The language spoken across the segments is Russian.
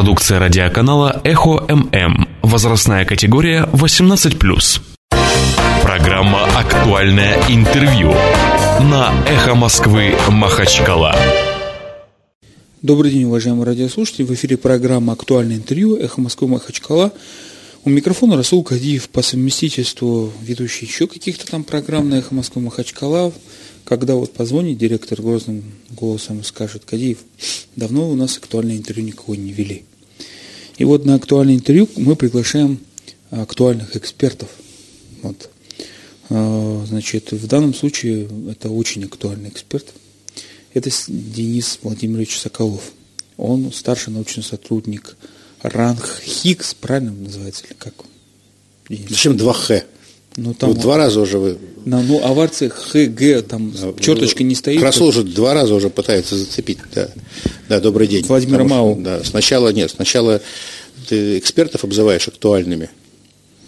Продукция радиоканала «Эхо ММ». Возрастная категория 18+. Программа «Актуальное интервью» на «Эхо Москвы» Махачкала. Добрый день, уважаемые радиослушатели. В эфире программа «Актуальное интервью» «Эхо Москвы» Махачкала. У микрофона Расул Кадиев по совместительству ведущий еще каких-то там программ на «Эхо Москвы» Махачкала. Когда вот позвонит директор грозным голосом скажет, Кадиев, давно у нас актуальное интервью никого не вели. И вот на актуальное интервью мы приглашаем актуальных экспертов. Вот. А, значит, в данном случае это очень актуальный эксперт. Это Денис Владимирович Соколов. Он старший научный сотрудник ранг Хиггс, правильно называется, или как? Денис? Зачем два Х? Ну, там вот два раза уже вы... На, ну, аварцы ХГ, там а, черточка не стоит. Расул уже два раза уже пытается зацепить. Да, да добрый день. Владимир Мау. Да, сначала нет, сначала ты экспертов обзываешь актуальными,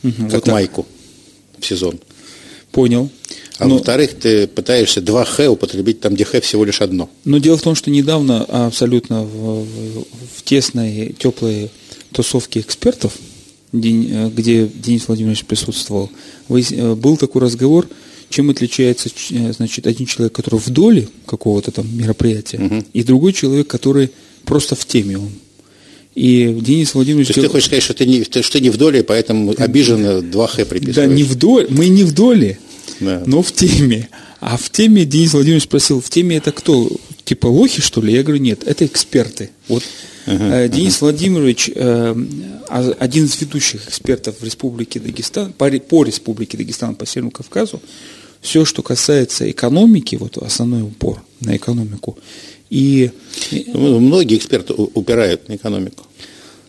угу, как вот майку в сезон. Понял. А Но... во-вторых, ты пытаешься два Х употребить там, где Х всего лишь одно. Но дело в том, что недавно абсолютно в, в, тесной, теплой тусовке экспертов – где Денис Владимирович присутствовал, э, был такой разговор, чем отличается э, значит, один человек, который в доле какого-то там мероприятия, угу. и другой человек, который просто в теме он. И Денис Владимирович... То есть ты хочешь сказать, что ты не, что ты не в доле, поэтому обиженно 2Х приписываешь? Да, не в доле, мы не в доле, да. но в теме. А в теме Денис Владимирович спросил, в теме это кто? Типа лохи, что ли? Я говорю, нет, это эксперты. Вот Uh-huh, Денис uh-huh. Владимирович, э, один из ведущих экспертов в Республике Дагестан, по, по Республике Дагестан, по Северному Кавказу, все, что касается экономики, вот основной упор на экономику. И, ну, Многие эксперты упирают на экономику.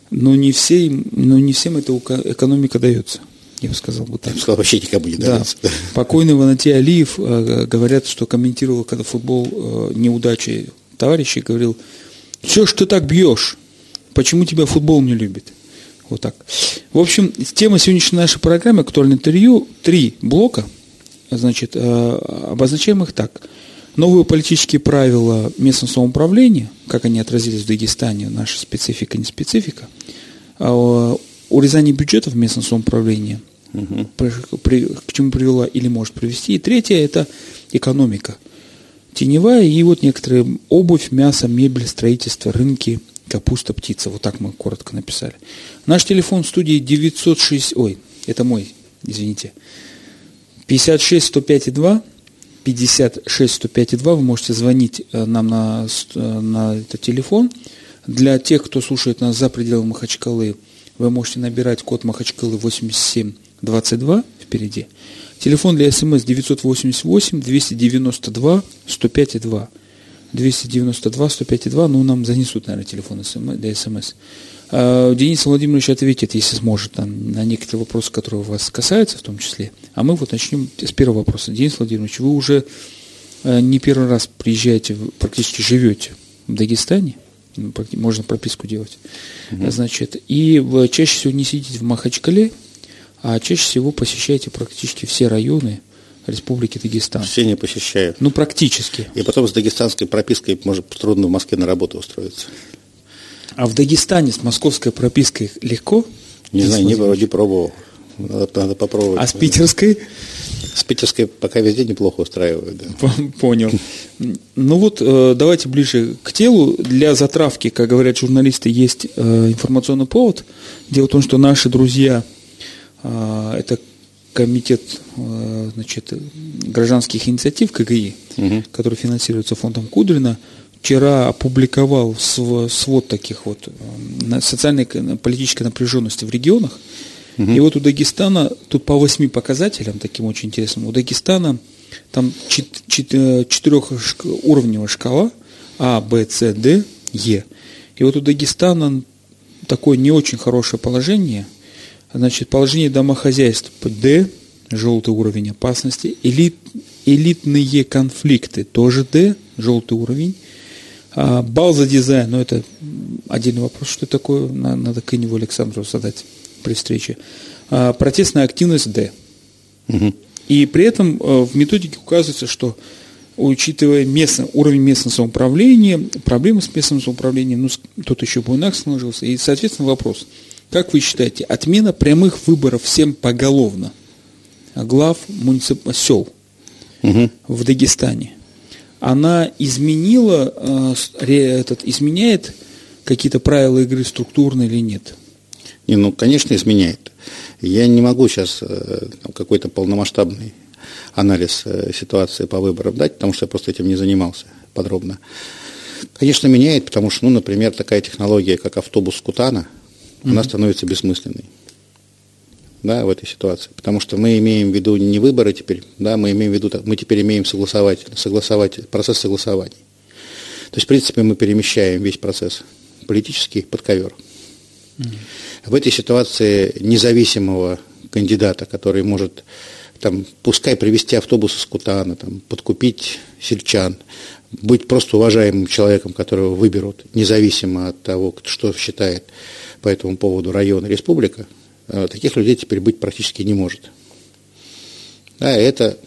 Но не, все, но не всем эта экономика дается. Я бы сказал бы так. Я бы сказал, вообще никому не дается. Да. Покойный Ванатий Алиев, э, говорят, что комментировал, когда футбол э, неудачи товарищей, говорил, все, что ты так бьешь? Почему тебя футбол не любит? Вот так. В общем, тема сегодняшней нашей программы «Актуальное интервью» три блока, значит, э, обозначаем их так. Новые политические правила местного самоуправления, как они отразились в Дагестане, наша специфика, не специфика, а, урезание бюджета в местном угу. к чему привела или может привести. И третье – это экономика – теневая, и вот некоторые обувь, мясо, мебель, строительство, рынки, капуста, птица. Вот так мы коротко написали. Наш телефон в студии 906, ой, это мой, извините, 56 105 2, 56 105 2, вы можете звонить э, нам на, э, на этот телефон. Для тех, кто слушает нас за пределами Махачкалы, вы можете набирать код Махачкалы 8722 впереди. Телефон для СМС 988 292 105 2. 292 105 2, ну, нам занесут, наверное, телефон для СМС. А, Денис Владимирович ответит, если сможет, там, на некоторые вопросы, которые вас касаются в том числе. А мы вот начнем с первого вопроса. Денис Владимирович, вы уже э, не первый раз приезжаете, практически живете в Дагестане, ну, можно прописку делать, угу. значит, и чаще всего не сидите в Махачкале, а чаще всего посещаете практически все районы Республики Дагестан. Все не посещают. Ну, практически. И потом с дагестанской пропиской может трудно в Москве на работу устроиться. А в Дагестане с московской пропиской легко? Не знаю, не вроде пробовал. Надо, надо попробовать. А с питерской? С питерской пока везде неплохо устраивают. Да. Понял. Ну вот, э, давайте ближе к телу. Для затравки, как говорят журналисты, есть э, информационный повод. Дело в том, что наши друзья это комитет а, значит, гражданских инициатив КГИ, угу. который финансируется фондом Кудрина, вчера опубликовал свод таких вот а, социальной политической напряженности в регионах. Угу. И вот у Дагестана, тут по восьми показателям, таким очень интересным, у Дагестана там четырехуровневая шкала А, Б, С, Д, Е. И вот у Дагестана такое не очень хорошее положение – Значит, положение домохозяйств D, желтый уровень опасности, элит, элитные конфликты, тоже D, желтый уровень. А, балл за дизайн, ну это отдельный вопрос, что такое, надо Кыневу Александру задать при встрече. А, протестная активность D. Угу. И при этом э, в методике указывается, что учитывая местный, уровень местного самоуправления, проблемы с местным самоуправлением, ну, тут еще Буйнак сложился. И, соответственно, вопрос. Как вы считаете, отмена прямых выборов всем поголовно глав муницип... сел угу. в Дагестане, она изменила, э, этот, изменяет какие-то правила игры структурно или нет? Не, ну, конечно, изменяет. Я не могу сейчас э, какой-то полномасштабный анализ э, ситуации по выборам дать, потому что я просто этим не занимался подробно. Конечно, меняет, потому что, ну, например, такая технология, как автобус Кутана, mm-hmm. она становится бессмысленной да, в этой ситуации. Потому что мы имеем в виду не выборы теперь, да, мы имеем в виду, мы теперь имеем согласовать, согласовать, процесс согласования. То есть, в принципе, мы перемещаем весь процесс политический под ковер. Mm-hmm. В этой ситуации независимого кандидата, который может там, пускай привести автобус из Кутана, там, подкупить сельчан, быть просто уважаемым человеком, которого выберут, независимо от того, что считает по этому поводу район республика, э, таких людей теперь быть практически не может. Да, это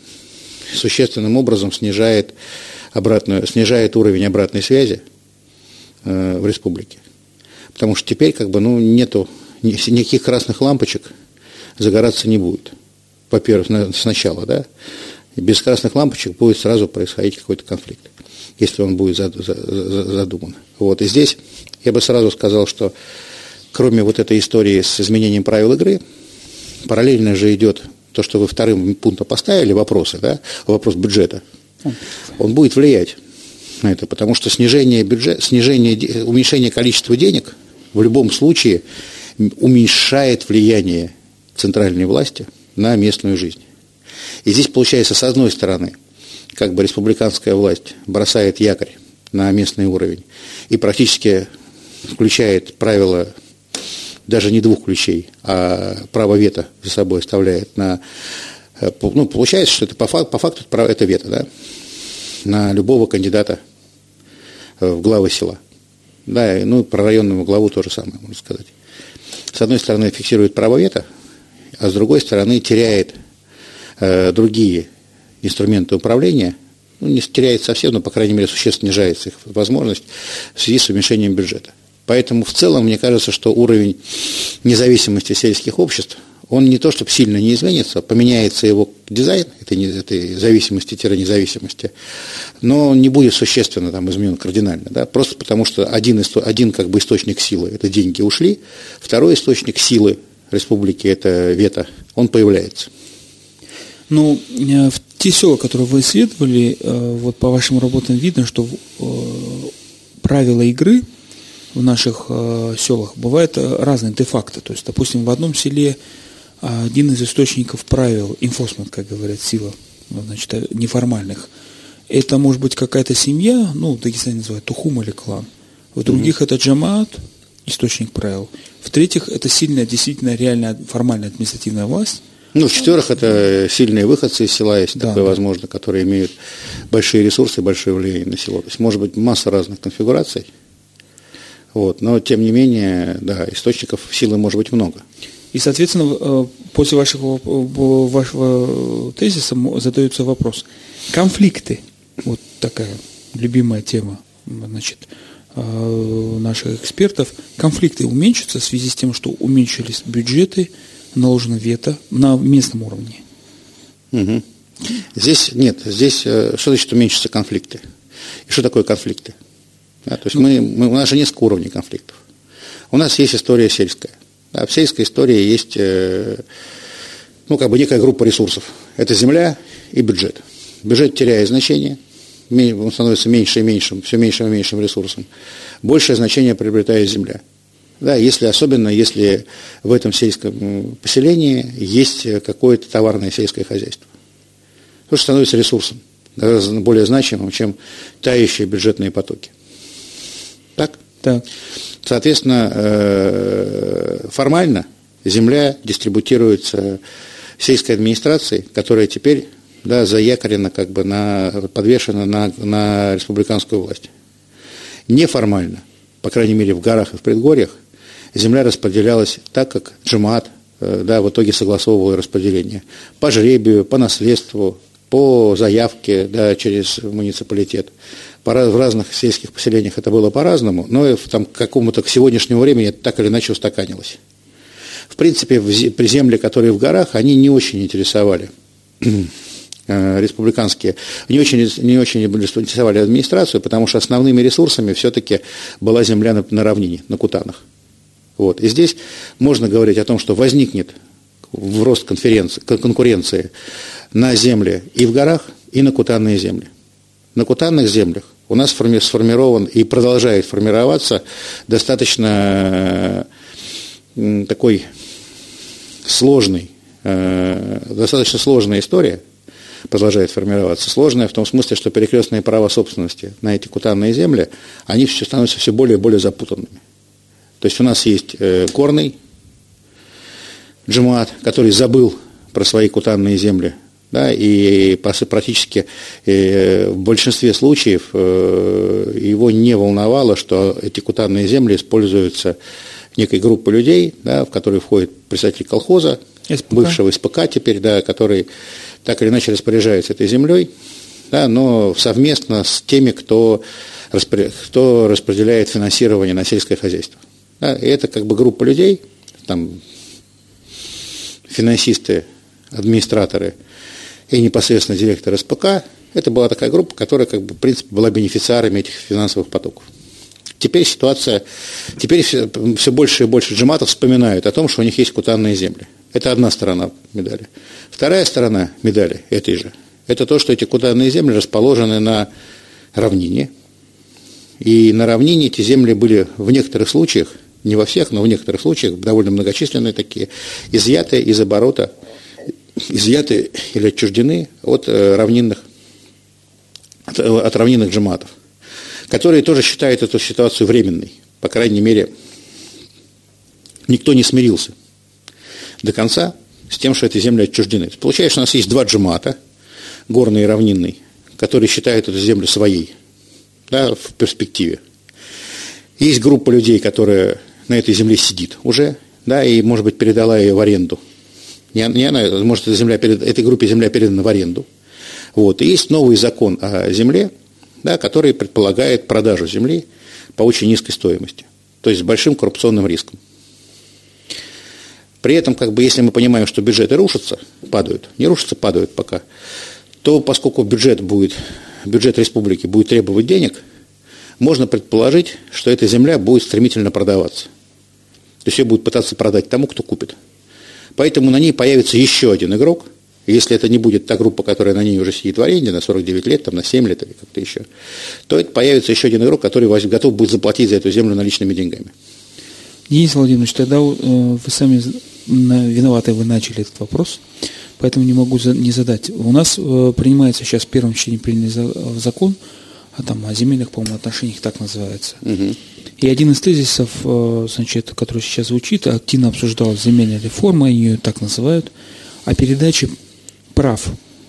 существенным образом снижает, обратную, снижает уровень обратной связи э, в республике. Потому что теперь как бы, ну, нету никаких красных лампочек загораться не будет во-первых, сначала, да, без красных лампочек будет сразу происходить какой-то конфликт, если он будет задуман. Вот, и здесь я бы сразу сказал, что кроме вот этой истории с изменением правил игры, параллельно же идет то, что вы вторым пунктом поставили, вопросы, да, вопрос бюджета, он будет влиять на это, потому что снижение бюджета, снижение, уменьшение количества денег в любом случае уменьшает влияние центральной власти – на местную жизнь. И здесь получается, с одной стороны, как бы республиканская власть бросает якорь на местный уровень и практически включает правила даже не двух ключей, а право вето за собой оставляет на... Э, ну, получается, что это по факту, по факту это вето, да, на любого кандидата э, в главы села. Да, ну, про районную главу тоже самое, можно сказать. С одной стороны, фиксирует право вето, а с другой стороны теряет э, другие инструменты управления, ну, не теряет совсем, но, по крайней мере, существенно снижается их возможность в связи с уменьшением бюджета. Поэтому в целом мне кажется, что уровень независимости сельских обществ, он не то, чтобы сильно не изменится, поменяется его дизайн этой, этой зависимости-независимости, но не будет существенно там изменен кардинально, да, просто потому что один, один как бы источник силы, это деньги ушли, второй источник силы, республики, это вето, он появляется. Ну, э, в те села, которые вы исследовали, э, вот по вашим работам видно, что э, правила игры в наших селах бывают разные де-факто. То есть, допустим, в одном селе один из источников правил, enforcement, как говорят, сила, ну, значит, неформальных, это может быть какая-то семья, ну, в Дагестане называют тухум или клан. В других mm-hmm. это джамаат, источник правил. В-третьих, это сильная, действительно, реальная, формальная административная власть. Ну, в-четвертых, это сильные выходцы из села, если да, такое да. возможно, которые имеют большие ресурсы, большое влияние на село. То есть, может быть, масса разных конфигураций. Вот, но, тем не менее, да, источников силы может быть много. И, соответственно, э, после вашего, вашего тезиса задается вопрос. Конфликты, вот такая любимая тема, значит, Э, наших экспертов, конфликты уменьшатся в связи с тем, что уменьшились бюджеты, наложено вето на местном уровне. Угу. Здесь нет, здесь э, что значит уменьшатся конфликты? И что такое конфликты? Да, то есть ну, мы, мы, у нас же несколько уровней конфликтов. У нас есть история сельская. Да, в сельской истории есть э, ну, как бы некая группа ресурсов. Это земля и бюджет. Бюджет теряет значение, он становится меньше и меньшим, все меньшим и меньшим ресурсом, большее значение приобретает земля. Да, если, особенно если в этом сельском поселении есть какое-то товарное сельское хозяйство. То, что становится ресурсом, гораздо более значимым, чем тающие бюджетные потоки. Так? Так. Соответственно, э, формально земля дистрибутируется сельской администрацией, которая теперь да, заякорена, как бы на, подвешена на, на республиканскую власть. Неформально, по крайней мере в горах и в предгорьях, земля распределялась так, как джамаат э, да, в итоге согласовывал распределение. По жребию, по наследству, по заявке да, через муниципалитет. В разных сельских поселениях это было по-разному, но там, к какому-то к сегодняшнему времени это так или иначе устаканилось. В принципе, при земле, которые в горах, они не очень интересовали э, республиканские, не очень, не очень интересовали администрацию, потому что основными ресурсами все-таки была земля на, на равнине, на Кутанах. Вот. И здесь можно говорить о том, что возникнет в рост конкуренции на земле и в горах, и на кутанные земли. На кутанных землях у нас сформирован и продолжает формироваться достаточно такой сложный, э, достаточно сложная история, продолжает формироваться. Сложная в том смысле, что перекрестные права собственности на эти кутанные земли, они все становятся все более и более запутанными. То есть у нас есть э, горный джамаат, который забыл про свои кутанные земли, да, и практически э, в большинстве случаев э, его не волновало, что эти кутанные земли используются некой группой людей, да, в которые входит представитель колхоза, СПК. бывшего СПК теперь, да, который так или иначе распоряжается этой землей, да, но совместно с теми, кто, кто распределяет финансирование на сельское хозяйство. Да, и это как бы группа людей, там, финансисты, администраторы и непосредственно директор СПК, это была такая группа, которая, как бы, в принципе, была бенефициарами этих финансовых потоков. Теперь ситуация, теперь все, все больше и больше джематов вспоминают о том, что у них есть кутанные земли. Это одна сторона медали. Вторая сторона медали этой же, это то, что эти кутанные земли расположены на равнине. И на равнине эти земли были в некоторых случаях не во всех, но в некоторых случаях, довольно многочисленные такие, изъяты из оборота, изъяты или отчуждены от э, равнинных, от, от равнинных джематов, которые тоже считают эту ситуацию временной. По крайней мере, никто не смирился до конца с тем, что эти земли отчуждены. Получается, у нас есть два джемата, горный и равнинный, которые считают эту землю своей да, в перспективе. Есть группа людей, которые на этой земле сидит уже, да, и, может быть, передала ее в аренду. Не, не она, может, эта, земля перед, этой группе земля передана в аренду. Вот. И есть новый закон о земле, да, который предполагает продажу земли по очень низкой стоимости, то есть с большим коррупционным риском. При этом, как бы, если мы понимаем, что бюджеты рушатся, падают, не рушатся, падают пока, то поскольку бюджет будет, бюджет республики будет требовать денег, можно предположить, что эта земля будет стремительно продаваться. То есть ее будут пытаться продать тому, кто купит. Поэтому на ней появится еще один игрок, если это не будет та группа, которая на ней уже сидит в аренде на 49 лет, там, на 7 лет или как-то еще, то это появится еще один игрок, который готов будет заплатить за эту землю наличными деньгами. Денис Владимирович, тогда э, вы сами виноваты, вы начали этот вопрос, поэтому не могу не задать. У нас э, принимается сейчас в первом чтении принят закон а там о земельных, по-моему, отношениях так называется. Угу. И один из тезисов, э, значит, который сейчас звучит, активно обсуждалась земельная реформа, ее так называют, о передаче прав,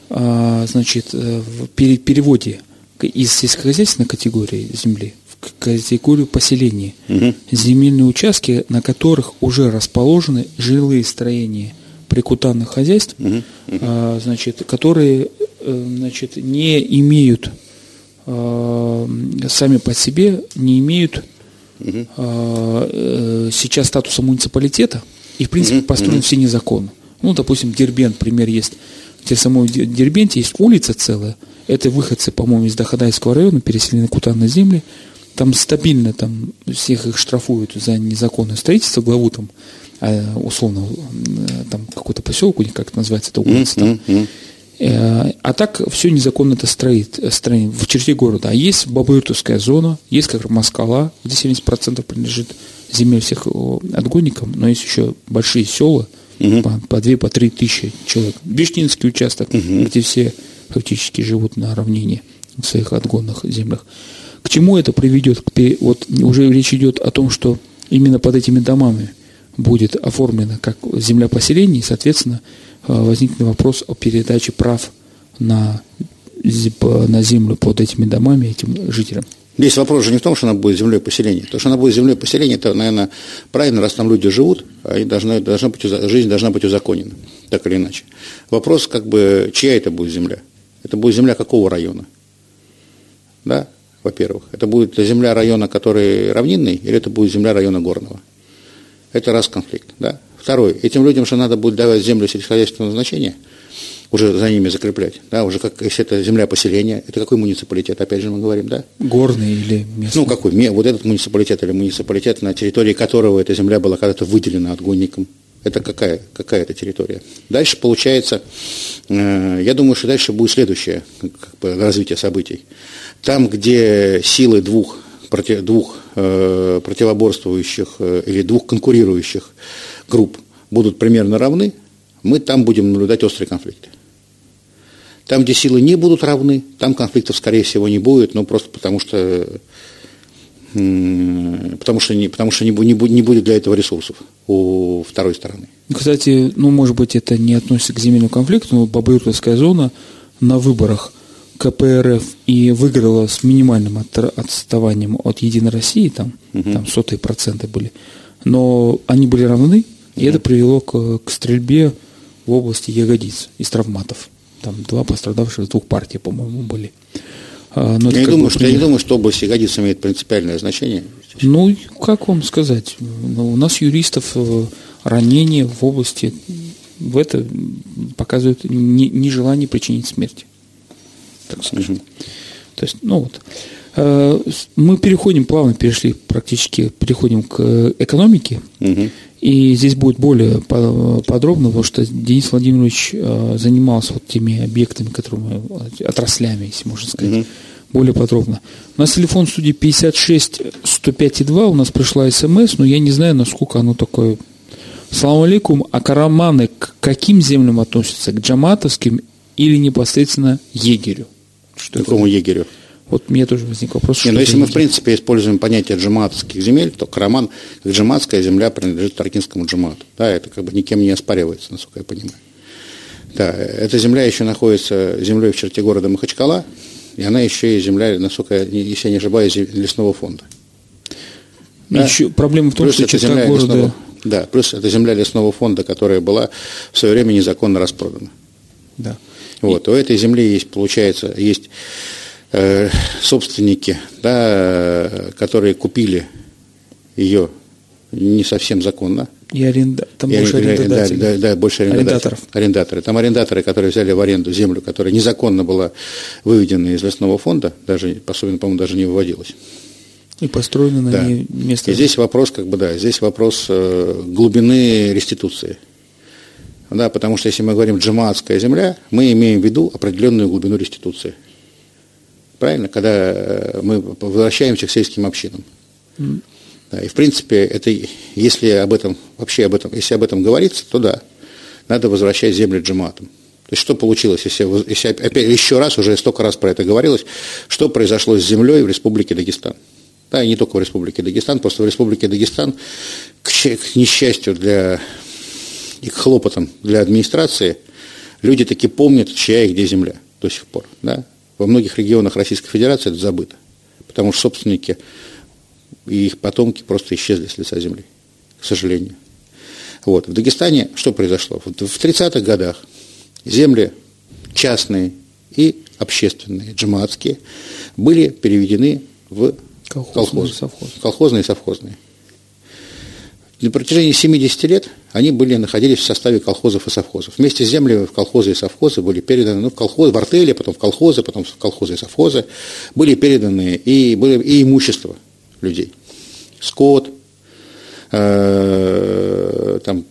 а, значит, э, в переводе из сельскохозяйственной категории земли в категорию поселения. Угу. Земельные участки, на которых уже расположены жилые строения прикутанных хозяйств, угу. Угу. значит, которые э, значит, не имеют сами по себе не имеют угу. сейчас статуса муниципалитета и, в принципе, угу. построены угу. все незаконно. Ну, допустим, Дербент, пример есть. В самой Дербенте есть улица целая. Это выходцы, по-моему, из Дахадайского района, переселены куда на земли. Там стабильно там всех их штрафуют за незаконное строительство, главу там, а, условно, там какой-то поселок у них, как это называется, это улица там. Э, а так все незаконно это строит, э, строит в черте города. А есть Бабыртовская зона, есть как Москала, где 70% принадлежит земель всех отгонникам, но есть еще большие села, угу. по, по 2 по 3 тысячи человек. Бештинский участок, угу. где все фактически живут на равнине в своих отгонных землях. К чему это приведет? Вот уже речь идет о том, что именно под этими домами будет оформлена как земля поселений, соответственно, Э, возникнет вопрос о передаче прав на, на землю под этими домами этим жителям. Здесь вопрос же не в том, что она будет землей поселения. То, что она будет землей поселения, это, наверное, правильно, раз там люди живут, они должны, должна быть, жизнь должна быть узаконена, так или иначе. Вопрос, как бы, чья это будет земля? Это будет земля какого района? Да, во-первых. Это будет земля района, который равнинный, или это будет земля района горного? Это раз конфликт, да. Второй. Этим людям же надо будет давать землю сельскохозяйственного значения – уже за ними закреплять, да, уже как, если это земля поселения, это какой муниципалитет, опять же мы говорим, да? Горный или местный? Ну, какой, вот этот муниципалитет или муниципалитет, на территории которого эта земля была когда-то выделена отгонником, это какая, какая это территория? Дальше получается, э, я думаю, что дальше будет следующее как бы, развитие событий. Там, где силы двух, двух э, противоборствующих э, или двух конкурирующих групп будут примерно равны, мы там будем наблюдать острые конфликты. Там, где силы не будут равны, там конфликтов, скорее всего, не будет, но просто потому что, потому что, не, потому что не, не, не будет для этого ресурсов у второй стороны. Кстати, ну, может быть, это не относится к земельному конфликту, но Бобрюковская зона на выборах КПРФ и выиграла с минимальным отставанием от Единой России, там, угу. там сотые проценты были, но они были равны, и угу. это привело к, к стрельбе в области ягодиц из травматов. Там два пострадавших с двух партий, по-моему, были. А, но я, не думаю, что, я не думаю, что область ягодиц имеет принципиальное значение. Ну, как вам сказать? Ну, у нас юристов э, ранения в области в это показывают нежелание причинить смерть. Так скажем. То есть, ну вот. Э, мы переходим, плавно перешли практически, переходим к экономике. Угу. И здесь будет более подробно, потому что Денис Владимирович э, занимался вот теми объектами, которые отраслями, если можно сказать, угу. более подробно. У нас телефон студии 56 105 2, у нас пришла смс, но я не знаю, насколько оно такое. Салам алейкум, а караманы к каким землям относятся? К джаматовским или непосредственно егерю? Что Какому это? егерю? Вот мне тоже возник вопрос. Не, но ну, если мы, в принципе, используем понятие джематских земель, то Караман, как джематская земля, принадлежит Таркинскому джемату. Да, это как бы никем не оспаривается, насколько я понимаю. Да, эта земля еще находится землей в черте города Махачкала, и она еще и земля, насколько, если я не ошибаюсь, лесного фонда. Да? Еще проблема в том, плюс что это земля города... лесного, Да, плюс это земля лесного фонда, которая была в свое время незаконно распродана. Да. Вот, у этой земли есть, получается, есть Э, собственники, да, которые купили ее не совсем законно. И аренда... там и больше арендодателей. Да, да, да, больше арендаторов. Арендаторы. Там арендаторы, которые взяли в аренду землю, которая незаконно была выведена из лесного фонда, даже, особенно, по-моему, даже не выводилась. И построено на да. ней место. И здесь вопрос, как бы, да, здесь вопрос э, глубины реституции. Да, потому что если мы говорим джамаатская земля, мы имеем в виду определенную глубину реституции. Правильно? Когда э, мы возвращаемся к сельским общинам. Mm. Да, и в принципе, это, если об этом, вообще об этом, если об этом говорится, то да, надо возвращать земли джематам. То есть что получилось, если, если опять, еще раз, уже столько раз про это говорилось, что произошло с землей в Республике Дагестан. Да, и не только в Республике Дагестан, просто в Республике Дагестан, к, к несчастью для и к хлопотам для администрации, люди таки помнят, чья и где земля до сих пор. Да? Во многих регионах Российской Федерации это забыто, потому что собственники и их потомки просто исчезли с лица земли, к сожалению. Вот. В Дагестане что произошло? В 30-х годах земли частные и общественные, джамаатские, были переведены в колхозные, колхозы, колхозные и совхозные. На протяжении 70 лет они были, находились в составе колхозов и совхозов. Вместе с землями в колхозы и совхозы были переданы, ну, в колхоз, в артели, потом в колхозы, потом в колхозы и совхозы, были переданы и, были, и имущество людей. Скот, э, там,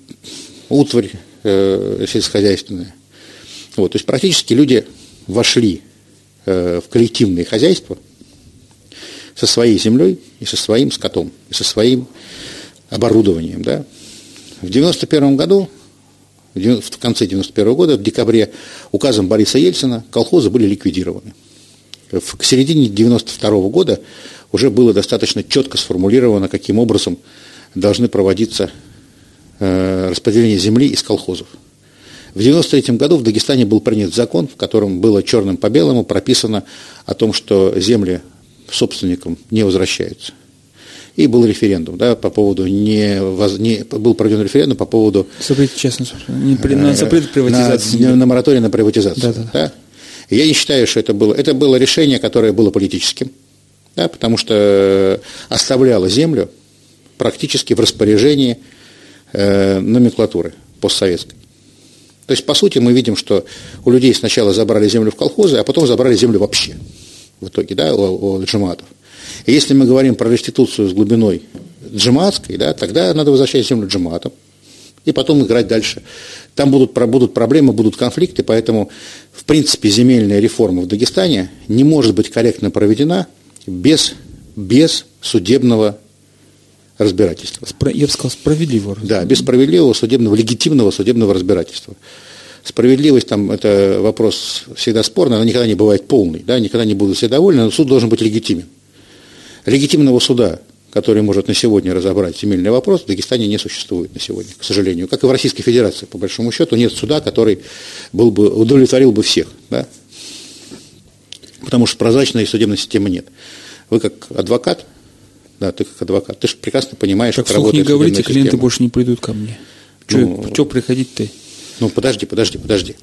утварь э, сельскохозяйственная. Вот, то есть практически люди вошли э, в коллективное хозяйство со своей землей и со своим скотом, и со своим оборудованием. Да? В 1991 году, в конце 1991 года, в декабре, указом Бориса Ельцина колхозы были ликвидированы. К середине 1992 года уже было достаточно четко сформулировано, каким образом должны проводиться э, распределение земли из колхозов. В 1993 году в Дагестане был принят закон, в котором было черным по белому прописано о том, что земли собственникам не возвращаются и был референдум да, по поводу не, воз, не был проведен референдум по поводу запрет честно не, на запрет приватизации на, на мораторий на приватизацию. Да, да, да. Я не считаю, что это было, это было решение, которое было политическим, да, потому что оставляло землю практически в распоряжении э, номенклатуры постсоветской. То есть, по сути, мы видим, что у людей сначала забрали землю в колхозы, а потом забрали землю вообще в итоге, да, у, у джематов. И если мы говорим про реституцию с глубиной джематской, да, тогда надо возвращать землю джематам и потом играть дальше. Там будут, будут проблемы, будут конфликты, поэтому, в принципе, земельная реформа в Дагестане не может быть корректно проведена без, без судебного разбирательства. Я бы сказал, справедливого. Да, без справедливого судебного, легитимного судебного разбирательства. Справедливость там это вопрос всегда спорный, она никогда не бывает полной, да, никогда не будут все довольны, но суд должен быть легитимен. Легитимного суда, который может на сегодня разобрать земельный вопрос, в Дагестане не существует на сегодня, к сожалению. Как и в Российской Федерации, по большому счету, нет суда, который был бы, удовлетворил бы всех. Да? Потому что прозрачной судебной системы нет. Вы как адвокат, да, ты как адвокат, ты же прекрасно понимаешь, как работает не говорите, клиенты больше не придут ко мне. Ну, что приходить-то? Ну, подожди, подожди, подожди.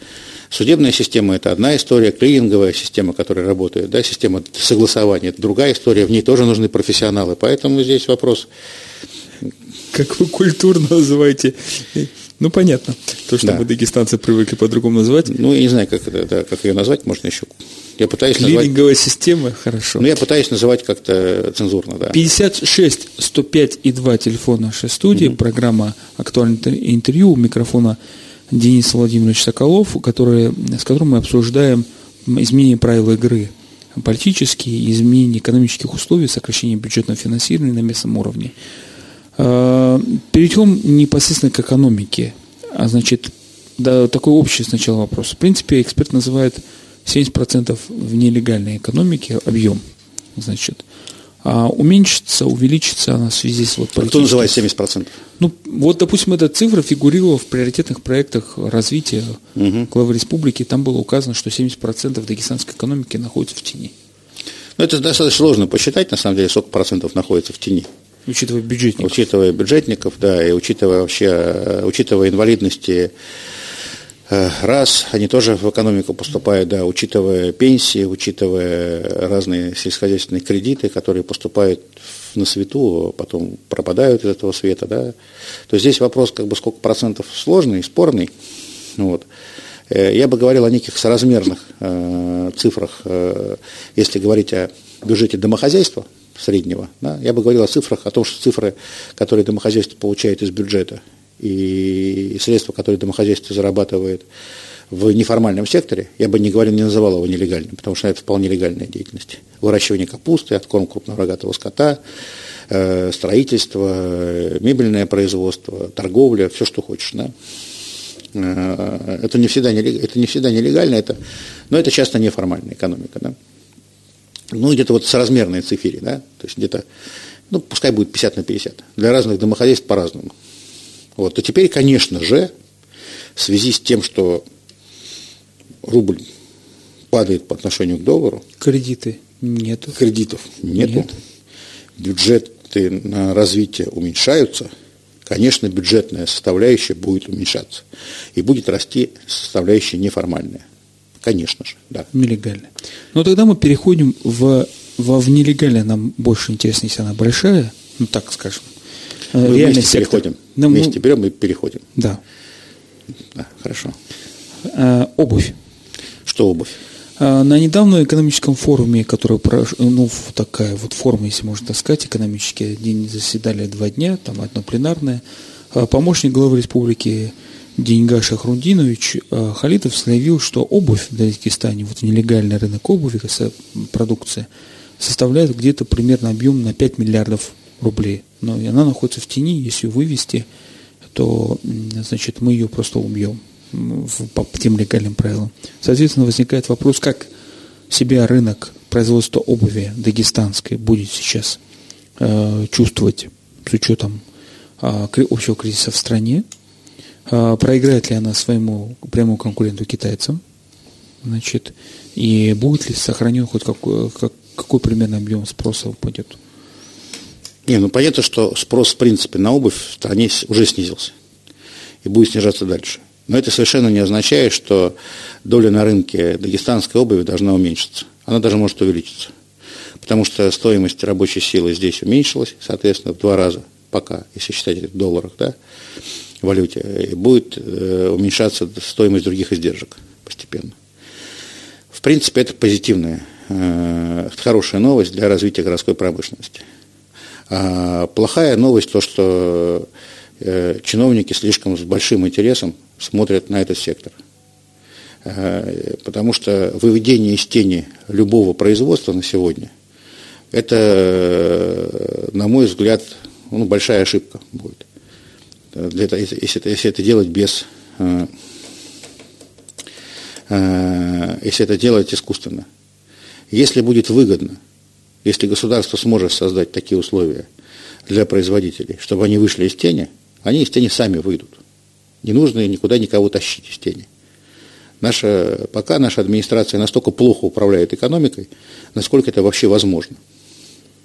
Судебная система – это одна история, клининговая система, которая работает, да, система согласования – это другая история, в ней тоже нужны профессионалы. Поэтому здесь вопрос… Как вы культурно называете ну, понятно. То, что да. мы дагестанцы привыкли по-другому называть. Ну, я не знаю, как, это, да, как ее назвать, можно еще. Я пытаюсь Клининговая называть... система, хорошо. Ну, я пытаюсь называть как-то цензурно, да. 56 105 и 2 телефона нашей студии, угу. программа «Актуальное интервью», у микрофона Денис Владимирович Соколов, который, с которым мы обсуждаем изменение правил игры политические, изменение экономических условий, сокращение бюджетного финансирования на местном уровне. А, перейдем непосредственно к экономике. А значит, да, такой общий сначала вопрос. В принципе, эксперт называет 70% в нелегальной экономике объем. Значит, уменьшится, увеличится она в связи с вот политическим... А кто называет 70%? Ну, вот, допустим, эта цифра фигурировала в приоритетных проектах развития угу. главы республики. Там было указано, что 70% дагестанской экономики находится в тени. Ну, это достаточно сложно посчитать, на самом деле, сколько процентов находится в тени. Учитывая бюджетников. Учитывая бюджетников, да, и учитывая вообще, э, учитывая инвалидности раз, они тоже в экономику поступают, да, учитывая пенсии, учитывая разные сельскохозяйственные кредиты, которые поступают на свету, потом пропадают из этого света, да, то здесь вопрос, как бы, сколько процентов сложный, спорный, вот. Э, я бы говорил о неких соразмерных э, цифрах, э, если говорить о бюджете домохозяйства среднего, да, я бы говорил о цифрах, о том, что цифры, которые домохозяйство получает из бюджета, и средства, которые домохозяйство зарабатывает в неформальном секторе, я бы не говорил, не называл его нелегальным, потому что это вполне легальная деятельность. Выращивание капусты, откорм крупного рогатого скота, э, строительство, мебельное производство, торговля, все, что хочешь. Да? Э, это, не всегда это не всегда нелегально, это, но это часто неформальная экономика. Да? Ну, где-то вот с размерной цифре, да, то есть где-то, ну, пускай будет 50 на 50. Для разных домохозяйств по-разному. Вот. И теперь, конечно же, в связи с тем, что рубль падает по отношению к доллару. Кредиты нету. Кредитов нету. Нет. Бюджеты на развитие уменьшаются. Конечно, бюджетная составляющая будет уменьшаться. И будет расти составляющая неформальная. Конечно же, да. Нелегальная. Но тогда мы переходим в, в, в нелегальное. Нам больше интересно, если она большая, ну так скажем. Мы вместе сектор. переходим. Но ну, вместе мы... берем и переходим. Да. Да, хорошо. А, обувь. Что обувь? А, на недавнем экономическом форуме, который, ну, такая вот форма, если можно так сказать, экономические, день заседали два дня, там одно пленарное, помощник главы республики Деньга Шахрундинович Халитов заявил, что обувь в Дагестане, вот нелегальный рынок обуви, продукция, составляет где-то примерно объем на 5 миллиардов рублей. Но она находится в тени, если ее вывести, то значит, мы ее просто убьем по тем легальным правилам. Соответственно, возникает вопрос, как себя рынок производства обуви дагестанской будет сейчас э, чувствовать с учетом э, общего кризиса в стране, э, проиграет ли она своему прямому конкуренту китайцам, значит, и будет ли сохранен хоть какой, как, какой примерно объем спроса упадет. Не, ну понятно, что спрос, в принципе, на обувь в стране уже снизился и будет снижаться дальше. Но это совершенно не означает, что доля на рынке дагестанской обуви должна уменьшиться. Она даже может увеличиться. Потому что стоимость рабочей силы здесь уменьшилась, соответственно, в два раза пока, если считать в долларах, да, в валюте, и будет э, уменьшаться стоимость других издержек постепенно. В принципе, это позитивная, э, хорошая новость для развития городской промышленности. А плохая новость то, что э, чиновники слишком с большим интересом смотрят на этот сектор. Э, потому что выведение из тени любого производства на сегодня, это, э, на мой взгляд, ну, большая ошибка будет. Для этого, если, это, если это делать без... Э, если это делать искусственно. Если будет выгодно, если государство сможет создать такие условия для производителей, чтобы они вышли из тени, они из тени сами выйдут. Не нужно никуда никого тащить из тени. Наша, пока наша администрация настолько плохо управляет экономикой, насколько это вообще возможно.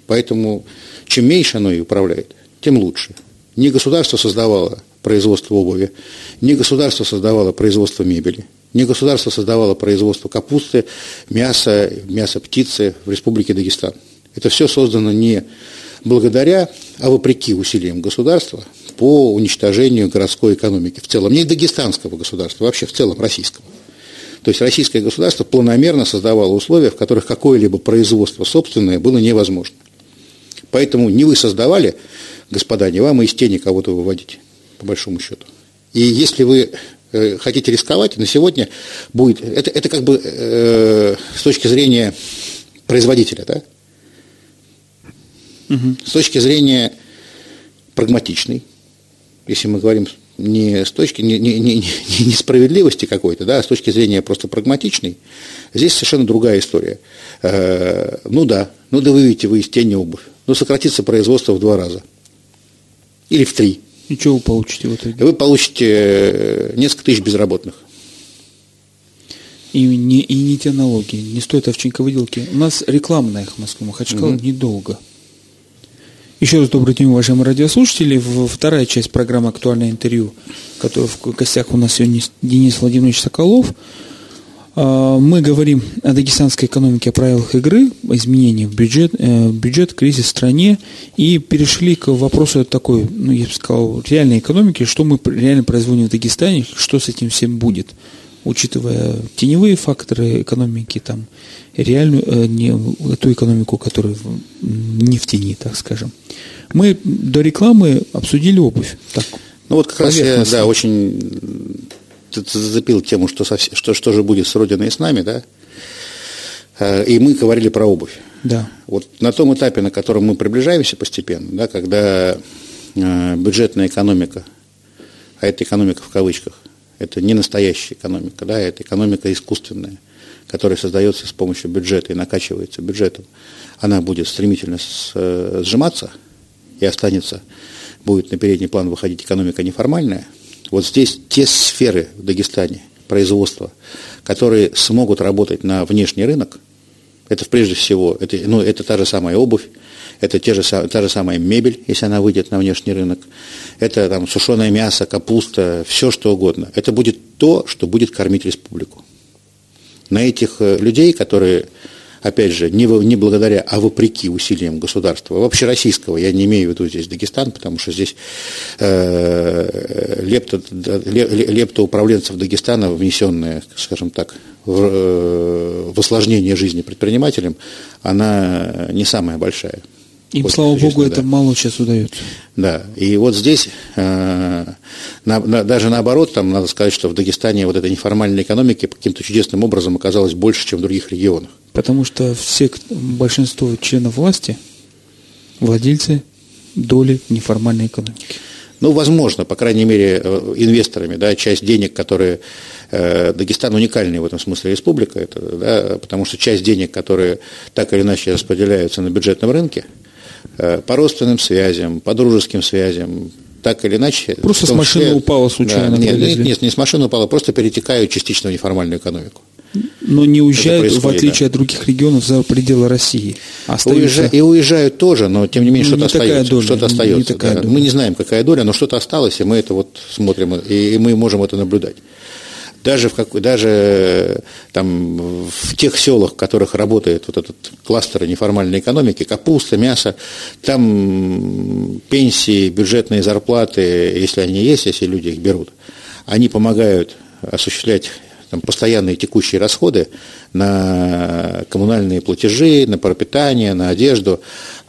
Поэтому чем меньше оно и управляет, тем лучше. Не государство создавало производство обуви, не государство создавало производство мебели, не государство создавало производство капусты, мяса, мяса птицы в Республике Дагестан. Это все создано не благодаря, а вопреки усилиям государства по уничтожению городской экономики в целом, не дагестанского государства, вообще в целом российского. То есть российское государство планомерно создавало условия, в которых какое-либо производство собственное было невозможно. Поэтому не вы создавали, господа, не вам и из тени кого-то выводить, по большому счету. И если вы э, хотите рисковать, на сегодня будет, это, это как бы э, с точки зрения производителя, да, угу. с точки зрения прагматичной, если мы говорим не с точки не, не, не, не справедливости какой-то, да, а с точки зрения просто прагматичной, здесь совершенно другая история. Э, ну да, ну да выведите вы из тени обувь, ну сократится производство в два раза или в три. И что вы получите в итоге? Вы получите э, несколько тысяч безработных. И не, и не те налоги, не стоит овчинка выделки. У нас рекламная Москва Махачкала угу. недолго. Еще раз добрый день, уважаемые радиослушатели. Вторая часть программы «Актуальное интервью», которая в гостях у нас сегодня Денис Владимирович Соколов. А, мы говорим о дагестанской экономике, о правилах игры, изменениях в бюджет, э, бюджет, кризис в стране и перешли к вопросу такой, ну, я бы сказал, реальной экономики, что мы реально производим в Дагестане, что с этим всем будет учитывая теневые факторы экономики, там, реальную, э, не, ту экономику, которая не в тени, так скажем. Мы до рекламы обсудили обувь. Так, ну вот как раз я, да, очень зацепил тему, что, совсем, что, что же будет с Родиной и с нами, да, э, и мы говорили про обувь. Да. Вот на том этапе, на котором мы приближаемся постепенно, да, когда э, бюджетная экономика, а это экономика в кавычках, это не настоящая экономика, да, это экономика искусственная, которая создается с помощью бюджета и накачивается бюджетом. Она будет стремительно э, сжиматься и останется, будет на передний план выходить экономика неформальная. Вот здесь те сферы в Дагестане производства, которые смогут работать на внешний рынок, это прежде всего, это, ну, это та же самая обувь, это те же, та же самая мебель, если она выйдет на внешний рынок, это там сушеное мясо, капуста, все что угодно. Это будет то, что будет кормить республику. На этих э, людей, которые, опять же, не, не благодаря, а вопреки усилиям государства, вообще российского, я не имею в виду здесь Дагестан, потому что здесь э, лепта, лепта управленцев Дагестана, внесенная, скажем так, в, э, в осложнение жизни предпринимателям, она не самая большая. Им, вот, слава богу, да. это мало сейчас удается. Да, и вот здесь, э, на, на, даже наоборот, там надо сказать, что в Дагестане вот этой неформальной экономики каким-то чудесным образом оказалось больше, чем в других регионах. Потому что все, большинство членов власти – владельцы доли неформальной экономики. Ну, возможно, по крайней мере, э, инвесторами, да, часть денег, которые э, Дагестан уникальный в этом смысле республика, это, да, потому что часть денег, которые так или иначе распределяются на бюджетном рынке – по родственным связям, по дружеским связям, так или иначе. Просто с машины числе, упала случайно. Да, нет, нет, нет, не с машины упала, просто перетекают частично в неформальную экономику. Но не уезжают, в отличие от других регионов, за пределы России. Остаются... Уезжают, и уезжают тоже, но тем не менее что-то остается. Доля, что-то остается. Не такая да. доля. Мы не знаем, какая доля, но что-то осталось, и мы это вот смотрим, и мы можем это наблюдать даже в, какой, даже там, в тех селах, в которых работает вот этот кластер неформальной экономики, капуста, мясо, там пенсии, бюджетные зарплаты, если они есть, если люди их берут, они помогают осуществлять там, постоянные текущие расходы на коммунальные платежи, на пропитание, на одежду,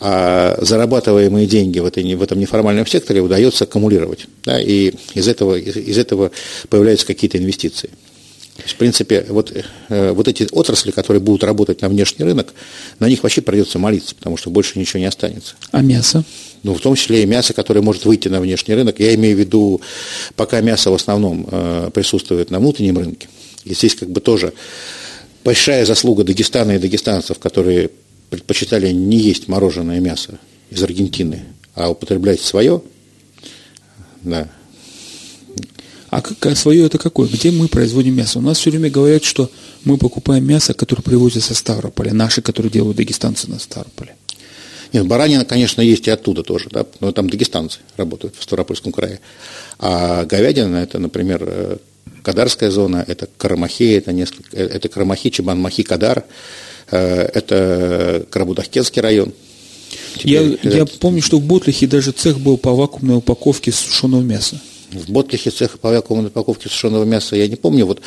а зарабатываемые деньги в, этой, в этом неформальном секторе удается аккумулировать. Да, и из этого, из этого появляются какие-то инвестиции. в принципе, вот, э, вот эти отрасли, которые будут работать на внешний рынок, на них вообще придется молиться, потому что больше ничего не останется. А мясо? Ну, в том числе и мясо, которое может выйти на внешний рынок. Я имею в виду, пока мясо в основном э, присутствует на внутреннем рынке, и здесь как бы тоже большая заслуга Дагестана и дагестанцев, которые предпочитали не есть мороженое мясо из Аргентины, а употреблять свое. Да. А как, свое это какое? Где мы производим мясо? У нас все время говорят, что мы покупаем мясо, которое привозят со Ставрополя, наши, которые делают дагестанцы на Ставрополе. Нет, баранина, конечно, есть и оттуда тоже, да, но там дагестанцы работают в Ставропольском крае. А говядина, это, например, э, Кадарская зона, это Карамахи, это, несколько, э, это Карамахи, Чебанмахи, Кадар, это Карабудахкенский район. Теперь, я, это... я помню, что в Ботлихе даже цех был по вакуумной упаковке сушеного мяса. В Ботлихе цех по вакуумной упаковке сушеного мяса я не помню. Вот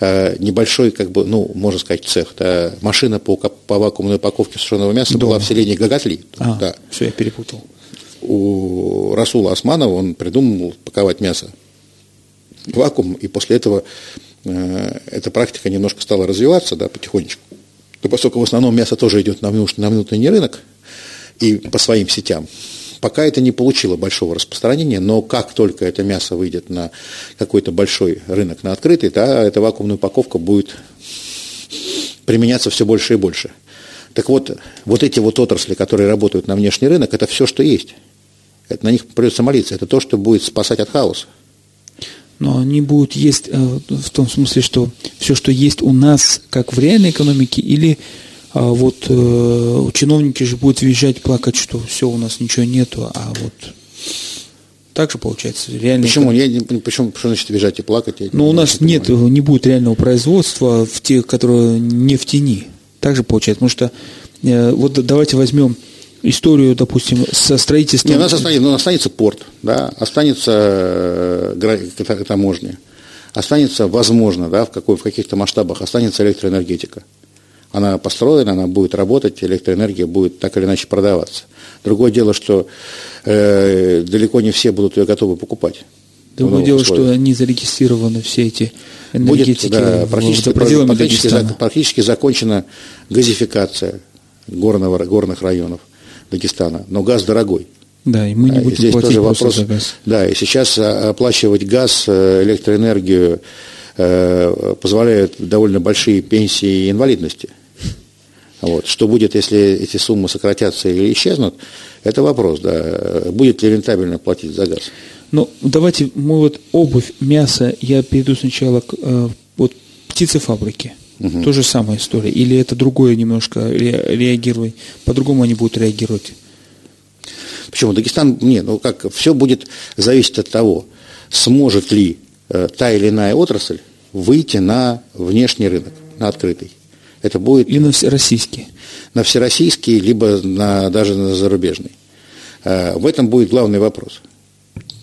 э, небольшой, как бы, ну, можно сказать, цех. Да, машина по, по вакуумной упаковке сушеного мяса Дома. была в селении Гагатли. А, да. все, я перепутал. У Расула Османова он придумал паковать мясо вакуум, и после этого э, эта практика немножко стала развиваться, да, потихонечку. Но поскольку в основном мясо тоже идет на, внутренний рынок и по своим сетям, пока это не получило большого распространения, но как только это мясо выйдет на какой-то большой рынок, на открытый, да, эта вакуумная упаковка будет применяться все больше и больше. Так вот, вот эти вот отрасли, которые работают на внешний рынок, это все, что есть. Это, на них придется молиться. Это то, что будет спасать от хаоса но они будут есть э, в том смысле, что все, что есть у нас, как в реальной экономике, или а вот э, чиновники же будут визжать, плакать, что все, у нас ничего нету, а вот так же получается. Реально почему? Я не, почему? Что значит визжать и плакать? Но ну, у нас нет, не будет реального производства в тех, которые не в тени. Так же получается. Потому что э, вот давайте возьмем историю, допустим, со строительством... Не, у нас останется, ну, останется порт, да, останется э, таможня, останется, возможно, да, в, какой, в каких-то масштабах, останется электроэнергетика. Она построена, она будет работать, электроэнергия будет так или иначе продаваться. Другое дело, что э, далеко не все будут ее готовы покупать. Другое дело, условиях. что они зарегистрированы, все эти энергетики будет, да, практически, практически, практически закончена газификация горного, горных районов. Дагестана, но газ дорогой. Да, и мы не будем Здесь платить тоже вопрос, за газ. Да, и сейчас а, оплачивать газ, э, электроэнергию э, позволяют довольно большие пенсии и инвалидности. Вот. Что будет, если эти суммы сократятся или исчезнут, это вопрос, да. Будет ли рентабельно платить за газ? Ну, давайте мы вот обувь, мясо, я перейду сначала к э, вот птицефабрике. Угу. То же самая история. Или это другое немножко ре, реагировать, по-другому они будут реагировать? Почему? Дагестан, не, ну как, все будет зависеть от того, сможет ли э, та или иная отрасль выйти на внешний рынок, на открытый. Это будет... Или на всероссийский. На всероссийский, либо на, даже на зарубежный. Э, в этом будет главный вопрос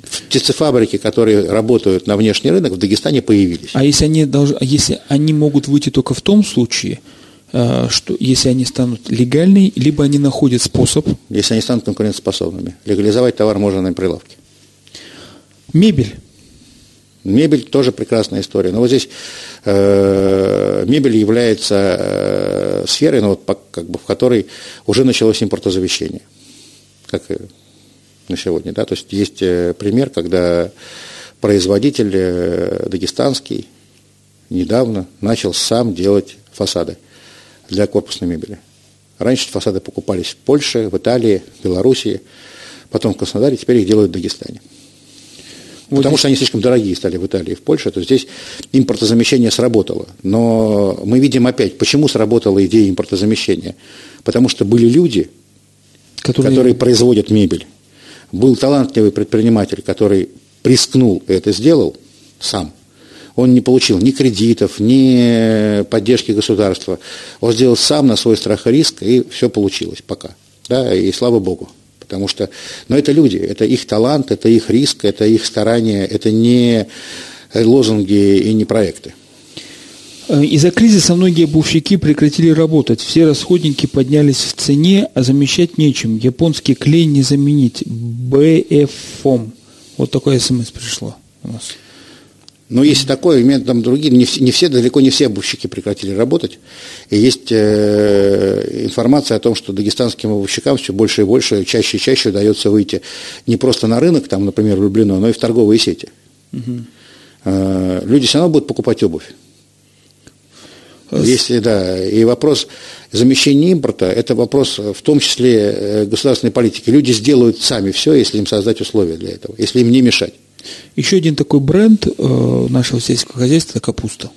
птицефабрики, которые работают на внешний рынок, в Дагестане появились. А если они, должны, а если они могут выйти только в том случае, э, что если они станут легальными, либо они находят способ... Если они станут конкурентоспособными. Легализовать товар можно на прилавке. Мебель. Мебель тоже прекрасная история. Но вот здесь э, мебель является э, сферой, ну, вот, как бы, в которой уже началось импортозавещение. Как на сегодня. Да? То есть есть э, пример, когда производитель э, дагестанский недавно начал сам делать фасады для корпусной мебели. Раньше фасады покупались в Польше, в Италии, в Белоруссии, потом в Краснодаре, теперь их делают в Дагестане. Вот потому здесь... что они слишком дорогие стали в Италии и в Польше, то здесь импортозамещение сработало. Но мы видим опять, почему сработала идея импортозамещения. Потому что были люди, которые, которые производят мебель. Был талантливый предприниматель, который рискнул и это сделал сам. Он не получил ни кредитов, ни поддержки государства. Он сделал сам на свой страх и риск, и все получилось пока. Да, и слава Богу. Потому что, но это люди, это их талант, это их риск, это их старания, это не лозунги и не проекты. Э, из-за кризиса многие обувщики прекратили работать. Все расходники поднялись в цене, а замещать нечем. Японский клей не заменить. БФОМ. Вот такое смс пришло у нас. Но есть такое, и там другие, не все, не все, далеко не все обувщики прекратили работать. И есть э, информация о том, что дагестанским обувщикам все больше и больше, чаще и чаще удается выйти не просто на рынок, там, например, в Люблино, но и в торговые сети. Угу. Э, люди все равно будут покупать обувь. Если, да, и вопрос замещения импорта, это вопрос в том числе э, государственной политики. Люди сделают сами все, если им создать условия для этого, если им не мешать. Еще один такой бренд э, нашего сельского хозяйства – это капуста.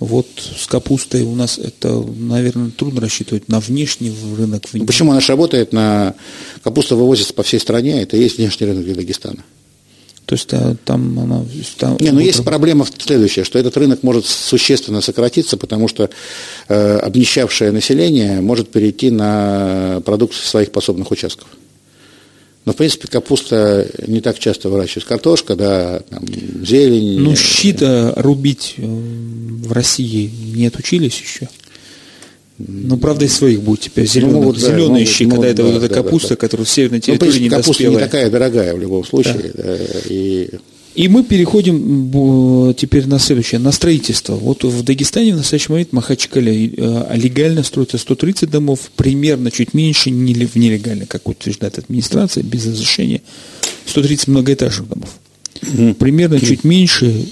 Вот с капустой у нас это, наверное, трудно рассчитывать на внешний рынок. Ну, почему она же работает на... Капуста вывозится по всей стране, это и есть внешний рынок для Дагестана. То есть а, там она... Там Не, ну есть проблема следующая, что этот рынок может существенно сократиться, потому что э, обнищавшее население может перейти на продукцию своих пособных участков. Но, в принципе, капуста не так часто выращивается. Картошка, да, там, зелень. Ну, щит рубить э, в России не отучились еще? Ну, правда, из своих будет теперь зеленых. Ну, могут, зеленые могут, щи, могут, когда это да, вот эта да, капуста, да, которая в северной ну, территории ну, не капуста не такая дорогая в любом случае. Да. Да, и и мы переходим теперь на следующее, на строительство. Вот в Дагестане в настоящий момент Махачкале э, легально строится 130 домов, примерно чуть меньше в нелегально, как утверждает администрация, без разрешения, 130 многоэтажных домов. Угу. Примерно угу. чуть меньше,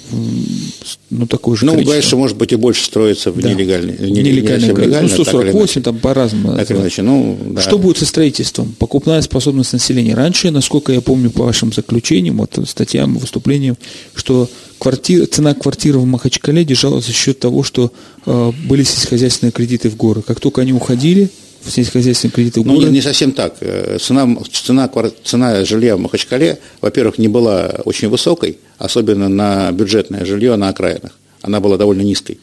ну, такой же Ну, количество. дальше, может быть, и больше строится в да. нелегальной. Нелегальной. Ну, 148, там по-разному. Так иначе, ну, да. Что будет со строительством? Покупная способность населения. Раньше, насколько я помню по вашим заключениям, вот статьям, выступлениям, что квартира, цена квартиры в Махачкале держалась за счет того, что э, были сельскохозяйственные кредиты в горы. Как только они уходили, в сельскохозяйственные кредиты в Ну, не, не совсем так. Э, цена, цена, цена жилья в Махачкале, во-первых, не была очень высокой, особенно на бюджетное жилье на окраинах. Она была довольно низкой.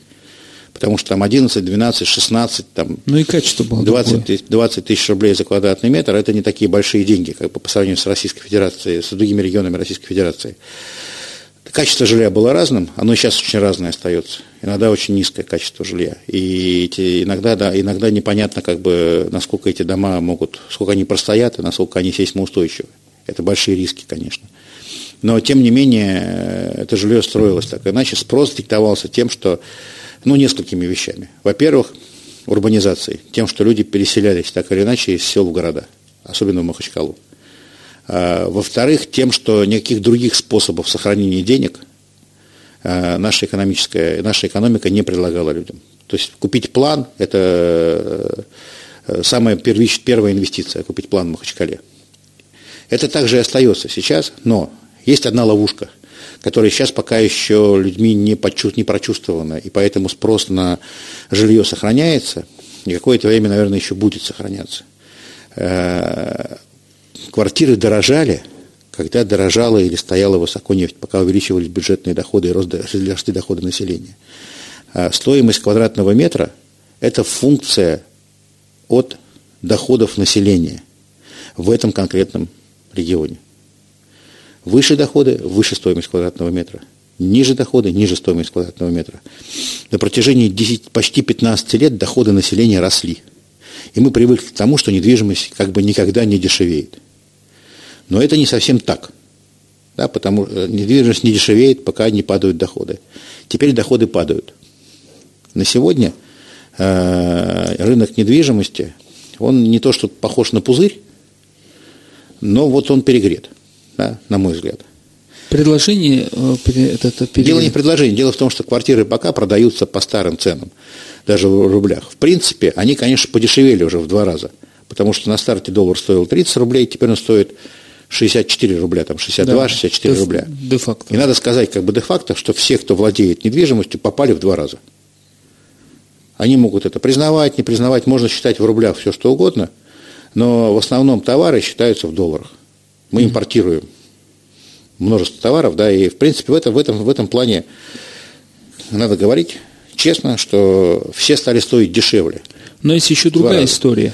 Потому что там 11, 12, 16, там, ну и качество было 20, 20 тысяч рублей за квадратный метр, это не такие большие деньги, как бы по сравнению с Российской Федерацией, с другими регионами Российской Федерации. Качество жилья было разным, оно сейчас очень разное остается. Иногда очень низкое качество жилья. И эти, иногда, да, иногда непонятно, как бы, насколько эти дома могут, сколько они простоят и насколько они сейсмоустойчивы. Это большие риски, конечно. Но, тем не менее, это жилье строилось так. Иначе спрос диктовался тем, что, ну, несколькими вещами. Во-первых, урбанизацией, тем, что люди переселялись так или иначе из сел в города, особенно в Махачкалу. А, во-вторых, тем, что никаких других способов сохранения денег а, наша, экономическая, наша экономика не предлагала людям. То есть купить план – это э, самая первич, первая инвестиция, купить план в Махачкале. Это также и остается сейчас, но есть одна ловушка, которая сейчас пока еще людьми не, почу, не прочувствована, и поэтому спрос на жилье сохраняется, и какое-то время, наверное, еще будет сохраняться. Квартиры дорожали, когда дорожала или стояла высоко нефть, пока увеличивались бюджетные доходы и росли доходы населения. А стоимость квадратного метра – это функция от доходов населения в этом конкретном регионе. Выше доходы – выше стоимость квадратного метра. Ниже доходы – ниже стоимость квадратного метра. На протяжении 10, почти 15 лет доходы населения росли. И мы привыкли к тому, что недвижимость как бы никогда не дешевеет. Но это не совсем так. Да, потому что недвижимость не дешевеет, пока не падают доходы. Теперь доходы падают. На сегодня э, рынок недвижимости, он не то что похож на пузырь, но вот он перегрет, да, на мой взгляд. Предложение э, это, это перегрет. Дело не в предложении, дело в том, что квартиры пока продаются по старым ценам, даже в рублях. В принципе, они, конечно, подешевели уже в два раза, потому что на старте доллар стоил 30 рублей, теперь он стоит 64 рубля, там 62-64 Да, рубля. де-факто. И надо сказать как бы де-факто, что все, кто владеет недвижимостью, попали в два раза. Они могут это признавать, не признавать, можно считать в рублях все что угодно, но в основном товары считаются в долларах. Мы импортируем множество товаров, да, и в принципе в этом, в этом, в этом плане надо говорить честно, что все стали стоить дешевле. Но есть еще другая история.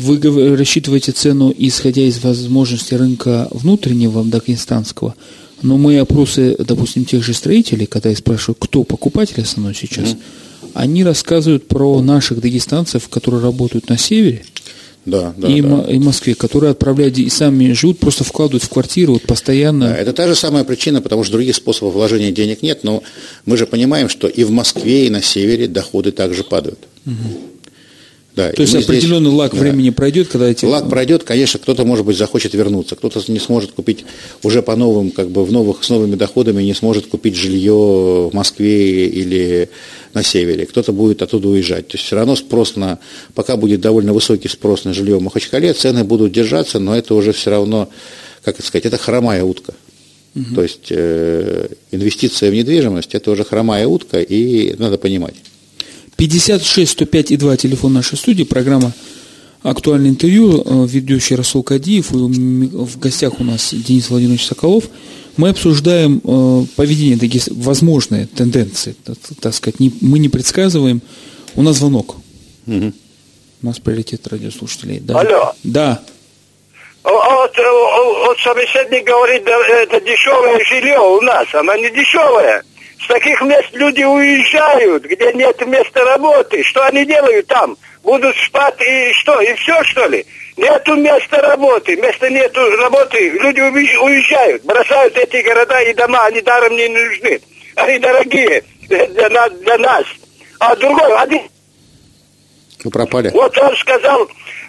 Вы рассчитываете цену, исходя из возможности рынка внутреннего дагестанского, но мои опросы, допустим, тех же строителей, когда я спрашиваю, кто покупатель основной сейчас, они рассказывают про наших дагестанцев, которые работают на севере Да, да, и, да. И Москве, которые отправляют и сами живут, просто вкладывают в квартиру вот постоянно. Да, Это та же самая причина, потому что других способов вложения денег нет, но мы же понимаем, что и в Москве, и на севере доходы также падают. Да, То есть мы здесь- определенный лак да. времени пройдет, когда эти... Лак пройдет, конечно, кто-то, может быть, захочет вернуться, кто-то не сможет купить уже по новым, как бы в новых, с новыми доходами не сможет купить жилье в Москве или на севере, кто-то будет оттуда уезжать. То есть все равно спрос на, пока будет довольно высокий спрос на жилье в Махачкале, цены будут держаться, но это уже все равно, как это сказать, это хромая утка. То есть э, инвестиция в недвижимость это уже хромая утка, и надо понимать. 56 105 и 2 телефон нашей студии, программа «Актуальное интервью», э, ведущий Расул Кадиев, и в гостях у нас Денис Владимирович Соколов. Мы обсуждаем э, поведение, Дагес- возможные тенденции, так, сказать, не- мы не предсказываем. У нас звонок. Мгм. У нас приоритет радиослушателей. Да. Алло. Да. А Вот, э, вот собеседник говорит, да, это дешевое жилье у нас, оно не дешевое. С таких мест люди уезжают, где нет места работы. Что они делают там? Будут спать и что? И все, что ли? Нету места работы. Места нету работы. Люди уезжают, бросают эти города и дома. Они даром не нужны. Они дорогие для, для нас. А другой, один Вы пропали. вот он сказал,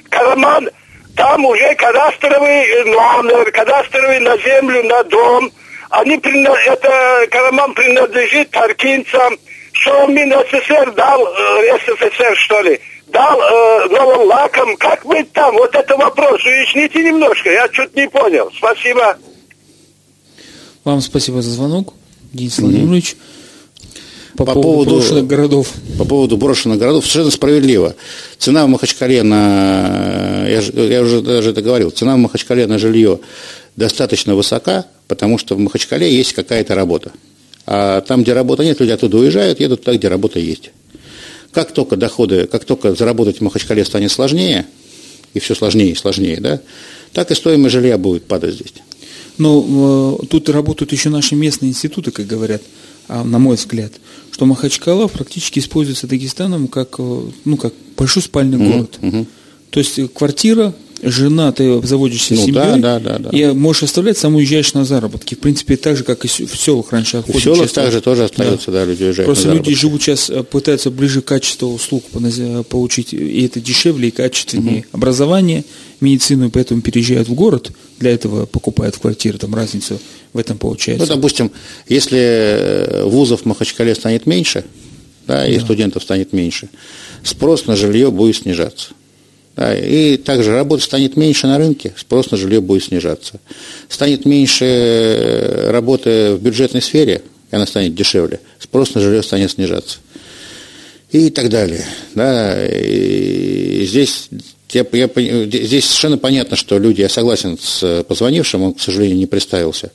Караман, там уже кадастровый номер, кадастровый на землю, на дом. Они, это Караман принадлежит таркинцам. Что Мин СССР дал, э, СССР что ли, дал э, новым лаком. Как быть там? Вот это вопрос. Уясните немножко, я чуть не понял. Спасибо. Вам спасибо за звонок, Денис Владимирович. По, По поводу, брошенных городов. По поводу брошенных городов совершенно справедливо. Цена в Махачкале на, я, же- я уже даже это говорил, цена в Махачкале на жилье достаточно высока, потому что в Махачкале есть какая-то работа. А там, где работы нет, люди оттуда уезжают, едут туда, где работа есть. Как только доходы, как только заработать в Махачкале станет сложнее, и все сложнее и сложнее, да, так и стоимость жилья будет падать здесь. Но э, тут работают еще наши местные институты, как говорят, а, на мой взгляд, что Махачкала практически используется Дагестаном как, э, ну, как большой спальный город. То есть квартира, жена, ты обзаводишься Ну, семьей, да, да, да, да. и можешь оставлять, сам уезжаешь на заработки. В принципе, так же, как и в селах раньше отходят. в селах также тоже остается, да, люди уезжают Просто люди живут сейчас, э, пытаются ближе качество услуг поназ- получить, и это дешевле и качественнее образование, медицину, и поэтому переезжают в город, для этого покупают квартиры, там разница в этом Ну, получается. допустим, если э, вузов в Махачкале станет меньше, да, и студентов станет меньше, спрос на жилье будет снижаться. Да, и также работы станет меньше на рынке, спрос на жилье будет снижаться. Станет меньше э, работы в бюджетной сфере, и она станет дешевле, спрос на жилье станет снижаться. И так далее. Да, и здесь, я, я здесь совершенно понятно, что люди, я согласен с э, позвонившим, он, к сожалению, не представился.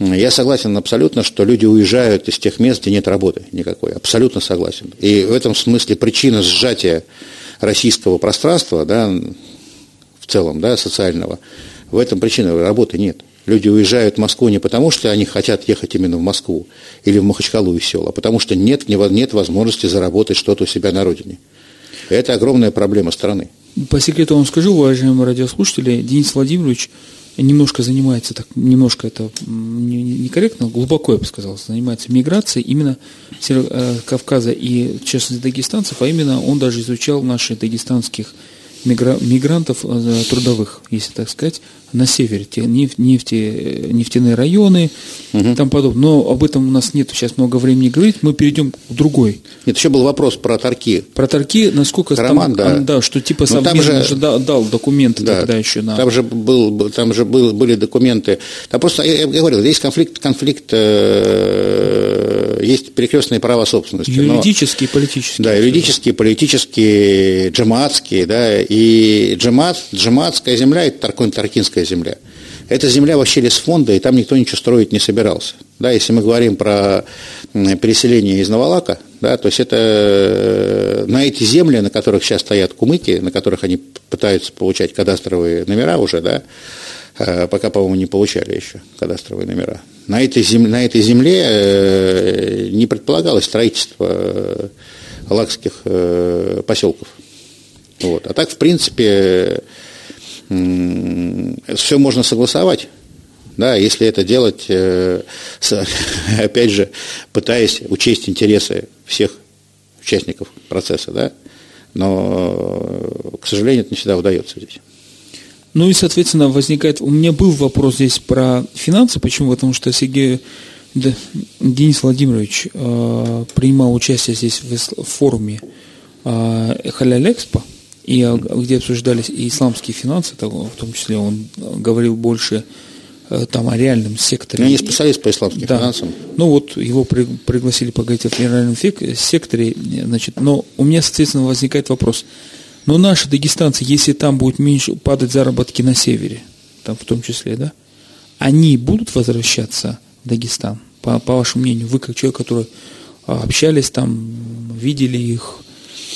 Я согласен абсолютно, что люди уезжают из тех мест, где нет работы никакой. Абсолютно согласен. И в этом смысле причина сжатия российского пространства, да, в целом, да, социального, в этом причина работы нет. Люди уезжают в Москву не потому, что они хотят ехать именно в Москву или в Махачкалу и сел, а потому что нет, нет возможности заработать что-то у себя на родине. Это огромная проблема страны. По секрету вам скажу, уважаемые радиослушатели, Денис Владимирович немножко занимается, так немножко это некорректно, глубоко, я бы сказал, занимается миграцией именно э, Кавказа и, в частности, дагестанцев, а именно он даже изучал наших дагестанских мигра- мигрантов э, трудовых, если так сказать, на севере, те неф- нефти, нефтяные районы и тому подобное. Но об этом у нас нет сейчас много времени говорить, мы перейдем к другой. Нет, еще был вопрос про торки. Про торки, насколько Роман, там, да. а, что типа Ну, там же- же да- дал документы Да, тогда еще на... Там же, был, там же был, были документы. Там просто, я, я говорил, есть конфликт, конфликт э, есть перекрестные права собственности. но- юридические и политические. Да, юридические, политические, джамаатские, да, и джамаат, джамаатская земля – это Таркон, Таркинская земля. Эта земля вообще лесфонда, и там никто ничего строить не собирался. Да, если мы говорим про переселение из Новолака, да, то есть это э, на эти земли, на которых сейчас стоят кумыки, на которых они пытаются получать кадастровые номера уже, да, пока, по-моему, не получали еще кадастровые номера. На этой земле, на этой земле э, не предполагалось строительство э, лакских э, поселков. Вот. А так, в принципе, все можно согласовать. Да, если это делать, э, опять же, пытаясь учесть интересы всех участников процесса, да, но, э, к сожалению, это не всегда удается здесь. Ну и, соответственно, возникает... У меня был вопрос здесь про финансы. Почему? Потому что Сергей да, Денис Владимирович э, принимал участие здесь в, в форуме э, Халяль Экспо, и, где обсуждались и исламские финансы, в том числе он говорил больше э, там о реальном секторе. Я не специалист по исламским Да. финансам. Ну вот его при- пригласили поговорить о федеральном фек- секторе, значит, но у меня, соответственно, возникает вопрос. Но наши дагестанцы, если там будет меньше падать заработки на севере, там в том числе, да, они будут возвращаться в Дагестан, по, по вашему мнению? Вы как человек, который а, общались там, видели их,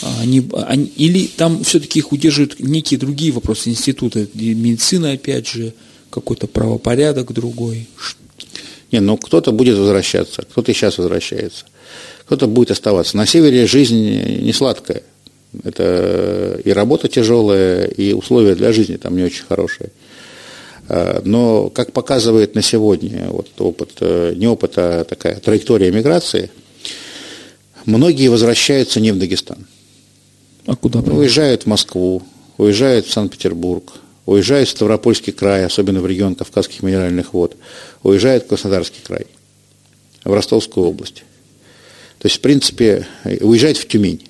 а, они, они- или там все-таки их удерживают некие другие вопросы, институты, и медицина, опять же, какой-то правопорядок другой. Не, ну кто-то будет возвращаться, кто-то сейчас возвращается, кто-то будет оставаться. На севере жизнь не сладкая. Это и работа тяжелая, и условия для жизни там не очень хорошие. А, Но, как показывает на сегодня вот опыт, э, не опыт, а такая траектория миграции, многие возвращаются не в Дагестан. А куда? Уезжают в Москву, уезжают в Санкт-Петербург, уезжают в Ставропольский край, особенно в регион Кавказских минеральных вод, уезжают в Краснодарский край, в Ростовскую область. То есть, в принципе, уезжают в Тюмень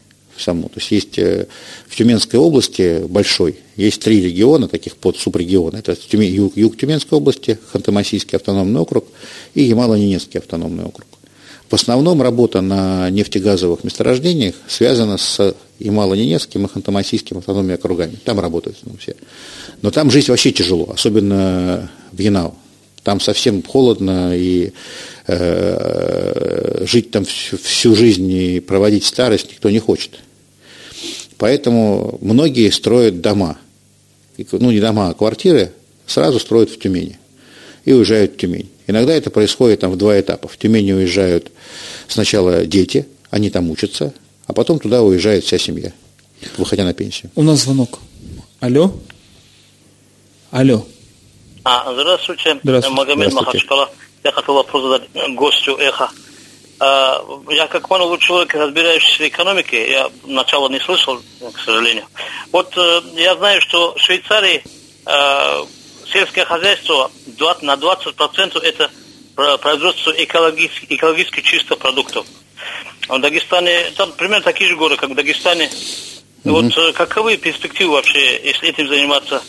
саму. То есть, есть э, в Тюменской области большой, есть три региона, таких под субрегиона. Это юг, юг Тюменской области, Ханты-Мансийский автономный округ и Ямало-Ненецкий автономный округ. В основном работа на нефтегазовых месторождениях связана с Ямало-Ненецким и Ханты-Мансийским автономными округами. Там работают ну, все. Но там жить вообще тяжело, особенно в Янау. Там совсем холодно, и э, жить там всю, всю жизнь и проводить старость никто не хочет. Поэтому многие строят дома. Ну, не дома, а квартиры сразу строят в Тюмени. И уезжают в Тюмень. Иногда это происходит там в два этапа. В Тюмени уезжают сначала дети, они там учатся, а потом туда уезжает вся семья, выходя на пенсию. У нас звонок. Алло? Алло. А, здравствуйте. Здравствуйте. Магомед Здравствуйте. Махачкала. Я хотел вопрос задать гостю Эхо. А, Я, как понял, человек, разбирающийся в экономике, я начало не слышал, к сожалению. Вот э, я знаю, что в Швейцарии э, сельское хозяйство 20 на 20% это про- производство экологически, экологически чистых продуктов. А в Дагестане, там примерно такие же горы, как в Дагестане. Вот э, каковы перспективы вообще, если этим заниматься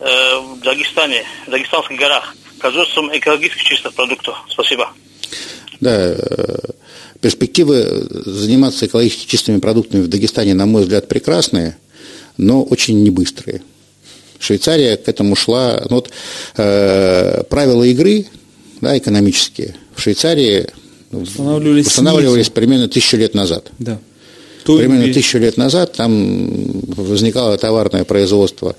э, в Дагестане, в Дагестанских горах, производством экологически чистых продуктов? Спасибо. Да, э, перспективы заниматься экологически чистыми продуктами в Дагестане, на мой взгляд, прекрасные, но очень небыстрые. Швейцария к этому шла. Ну, вот, э, правила игры да, экономические в Швейцарии Устанавливались устанавливались снизу. примерно тысячу лет назад. Да. То Примерно и- тысячу лет назад там возникало товарное производство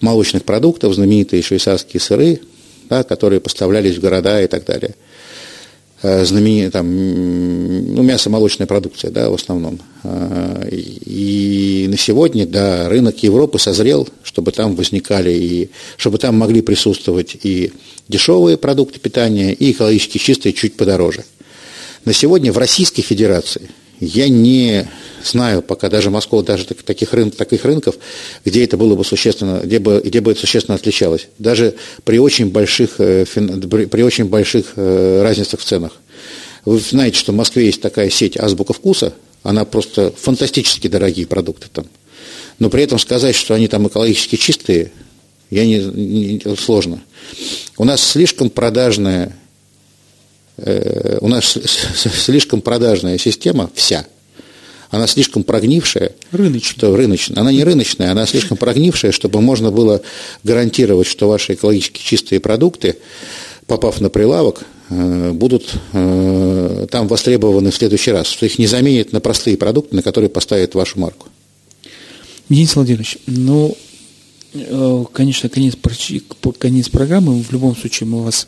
молочных продуктов, знаменитые швейцарские сыры, да, которые поставлялись в города и так далее. Э, Знаменитые там, ну, мясо-молочная продукция, да, в основном. Э, и на сегодня, да, рынок Европы созрел, чтобы там возникали и чтобы там могли присутствовать и дешевые продукты питания, и экологически чистые чуть подороже. На сегодня в Российской Федерации Я не знаю пока даже Москву, даже таких, рын, таких рынков, где это было бы существенно, где бы, где бы это существенно отличалось. Даже при очень больших, э, при очень больших э, разницах в ценах. Вы знаете, что в Москве есть такая сеть «Азбука вкуса», она просто фантастически дорогие продукты там. Но при этом сказать, что они там экологически чистые, я не, не сложно. У нас слишком продажная у нас слишком продажная система вся, она слишком прогнившая, рыночная. что рыночная, она не рыночная, она слишком прогнившая, чтобы можно было гарантировать, что ваши экологически чистые продукты, попав на прилавок, э, будут э, там востребованы в следующий раз, что их не заменят на простые продукты, на которые поставят вашу марку. Денис Владимирович, ну, конечно, конец, конец программы, в любом случае мы вас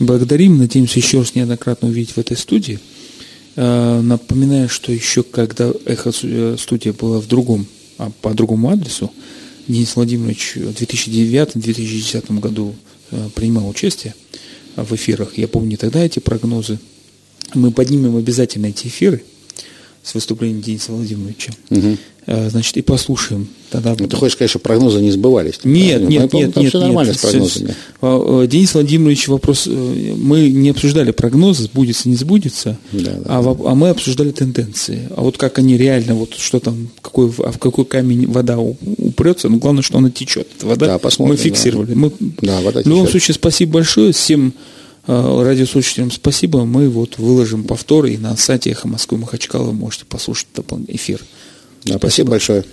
Благодарим, надеемся еще раз неоднократно увидеть в этой студии. Э, напоминаю, что еще когда Эхо э, была в другом, а по другому адресу, Денис Владимирович в 2009-2010 году э, принимал участие в эфирах. Я помню тогда эти прогнозы. Мы поднимем обязательно эти эфиры с выступлением Дениса Владимировича. Угу. Э, значит, и послушаем. Тогда... Ну, ты хочешь сказать, что прогнозы не сбывались? Нет, нет, нет, нет, нет. Все нормально нет. с прогнозами. А, э, Денис Владимирович, вопрос, э, мы не обсуждали прогнозы, сбудется, не сбудется, да, да, а, да. а мы обсуждали тенденции. А вот как они реально, вот что там, какой, а в какой камень вода упрется, ну, главное, что она течет. Эта вода да, посмотрим, мы фиксировали. Да. Мы, да, вода в любом случае, спасибо большое всем радиослушателям спасибо. Мы вот выложим повторы и на сайте Эхо Москвы Махачкала вы можете послушать эфир. Да, спасибо большое.